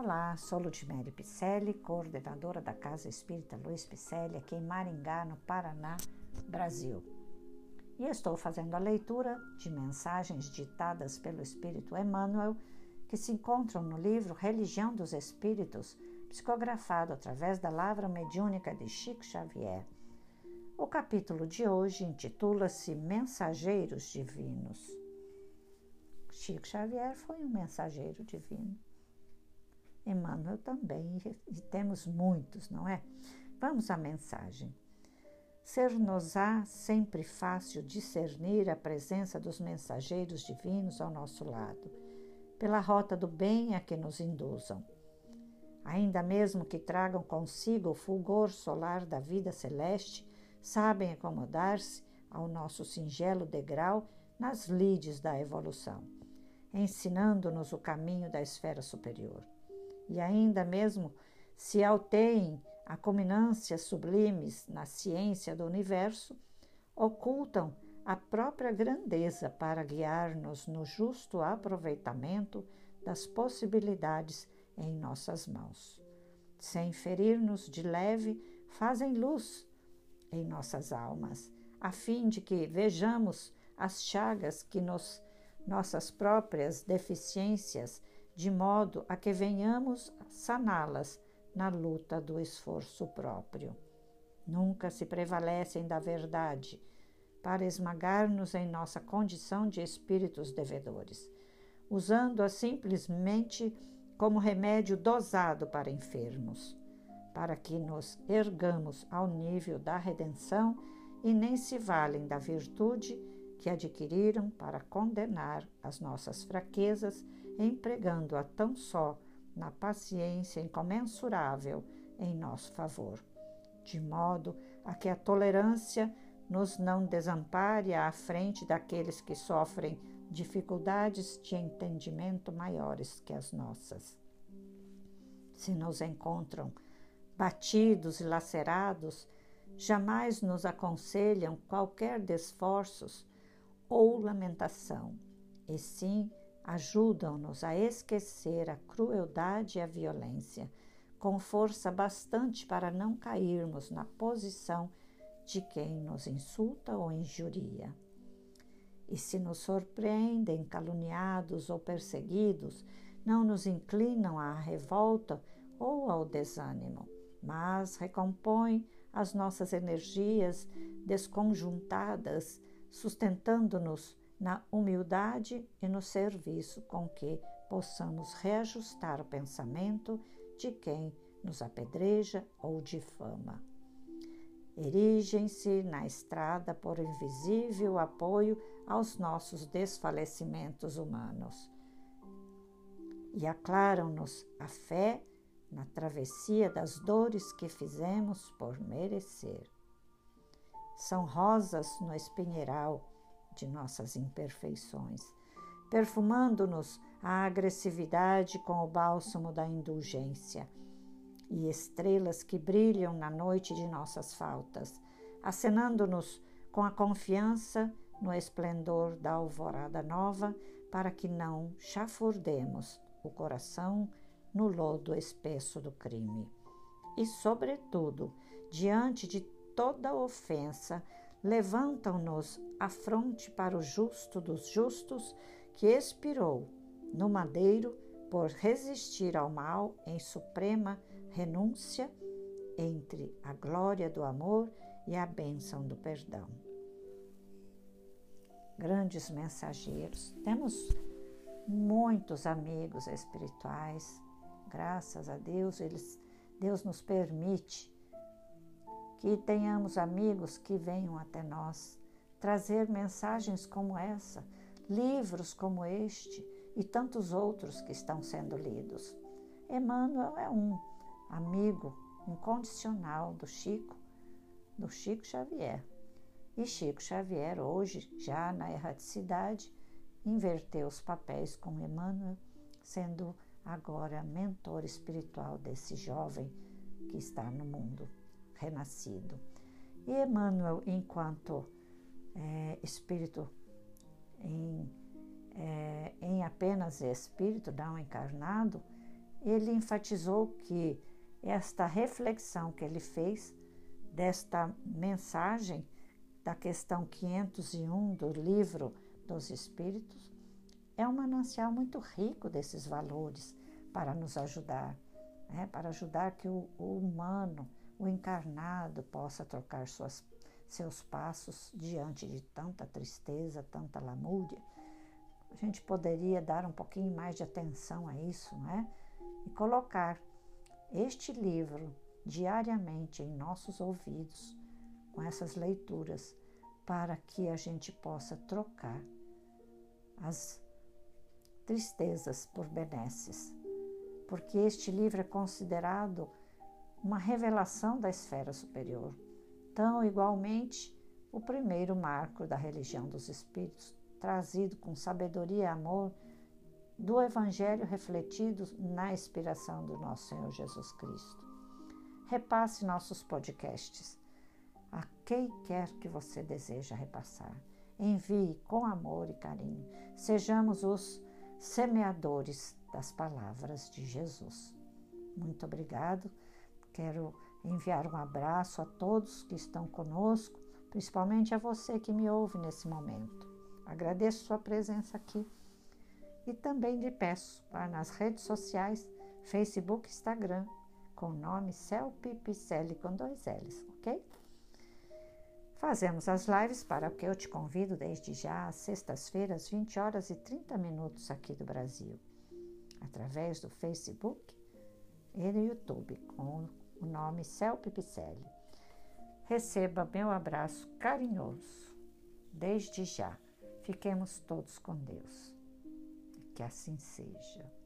Olá, sou Ludmere Picelli, coordenadora da Casa Espírita Luiz Picelli, aqui em Maringá, no Paraná, Brasil. E estou fazendo a leitura de mensagens ditadas pelo Espírito Emmanuel, que se encontram no livro Religião dos Espíritos, psicografado através da lavra mediúnica de Chico Xavier. O capítulo de hoje intitula-se Mensageiros Divinos. Chico Xavier foi um mensageiro divino. Emmanuel também, e temos muitos, não é? Vamos à mensagem. Ser-nos-á sempre fácil discernir a presença dos mensageiros divinos ao nosso lado, pela rota do bem a que nos induzam. Ainda mesmo que tragam consigo o fulgor solar da vida celeste, sabem acomodar-se ao nosso singelo degrau nas lides da evolução, ensinando-nos o caminho da esfera superior. E ainda mesmo se alteiem a culminâncias sublimes na ciência do universo, ocultam a própria grandeza para guiar-nos no justo aproveitamento das possibilidades em nossas mãos. Sem ferir-nos de leve, fazem luz em nossas almas, a fim de que vejamos as chagas que nos nossas próprias deficiências, de modo a que venhamos saná-las na luta do esforço próprio. Nunca se prevalecem da verdade para esmagar-nos em nossa condição de espíritos devedores, usando-a simplesmente como remédio dosado para enfermos para que nos ergamos ao nível da redenção e nem se valem da virtude que adquiriram para condenar as nossas fraquezas, empregando-a tão só na paciência incomensurável em nosso favor, de modo a que a tolerância nos não desampare à frente daqueles que sofrem dificuldades de entendimento maiores que as nossas. Se nos encontram batidos e lacerados, jamais nos aconselham qualquer desforços ou lamentação, e sim ajudam-nos a esquecer a crueldade e a violência, com força bastante para não cairmos na posição de quem nos insulta ou injuria. E se nos surpreendem caluniados ou perseguidos, não nos inclinam à revolta ou ao desânimo mas recompõe as nossas energias desconjuntadas, sustentando-nos na humildade e no serviço com que possamos reajustar o pensamento de quem nos apedreja ou difama. Erigem-se na estrada por invisível apoio aos nossos desfalecimentos humanos e aclaram-nos a fé na travessia das dores que fizemos por merecer. São rosas no espinheiral de nossas imperfeições, perfumando-nos a agressividade com o bálsamo da indulgência, e estrelas que brilham na noite de nossas faltas, acenando-nos com a confiança no esplendor da alvorada nova, para que não chafurdemos o coração no lodo espesso do crime. E, sobretudo, diante de toda ofensa, levantam-nos a fronte para o justo dos justos que expirou no madeiro por resistir ao mal em suprema renúncia entre a glória do amor e a bênção do perdão. Grandes mensageiros, temos muitos amigos espirituais, Graças a Deus, eles, Deus nos permite que tenhamos amigos que venham até nós trazer mensagens como essa, livros como este e tantos outros que estão sendo lidos. Emmanuel é um amigo incondicional do Chico, do Chico Xavier. E Chico Xavier, hoje, já na erraticidade, inverteu os papéis com Emmanuel, sendo agora mentor espiritual desse jovem que está no mundo renascido. E Emmanuel, enquanto é, espírito em, é, em apenas espírito, não encarnado, ele enfatizou que esta reflexão que ele fez desta mensagem da questão 501 do livro dos Espíritos é um manancial muito rico desses valores para nos ajudar, né? para ajudar que o, o humano, o encarnado, possa trocar suas, seus passos diante de tanta tristeza, tanta lamúria. A gente poderia dar um pouquinho mais de atenção a isso, né? E colocar este livro diariamente em nossos ouvidos com essas leituras para que a gente possa trocar as tristezas por benesses, porque este livro é considerado uma revelação da esfera superior, tão igualmente o primeiro marco da religião dos espíritos, trazido com sabedoria e amor do Evangelho refletido na inspiração do nosso Senhor Jesus Cristo. Repasse nossos podcasts a quem quer que você deseja repassar. Envie com amor e carinho. Sejamos os semeadores das palavras de Jesus. Muito obrigado. Quero enviar um abraço a todos que estão conosco, principalmente a você que me ouve nesse momento. Agradeço sua presença aqui e também lhe peço para nas redes sociais, Facebook, Instagram, com o nome Celpipicelli com dois L's, ok? Fazemos as lives para que eu te convido desde já às sextas-feiras, 20 horas e 30 minutos aqui do Brasil, através do Facebook e do YouTube, com o nome Cel Pipicelli. Receba meu abraço carinhoso, desde já. Fiquemos todos com Deus. Que assim seja.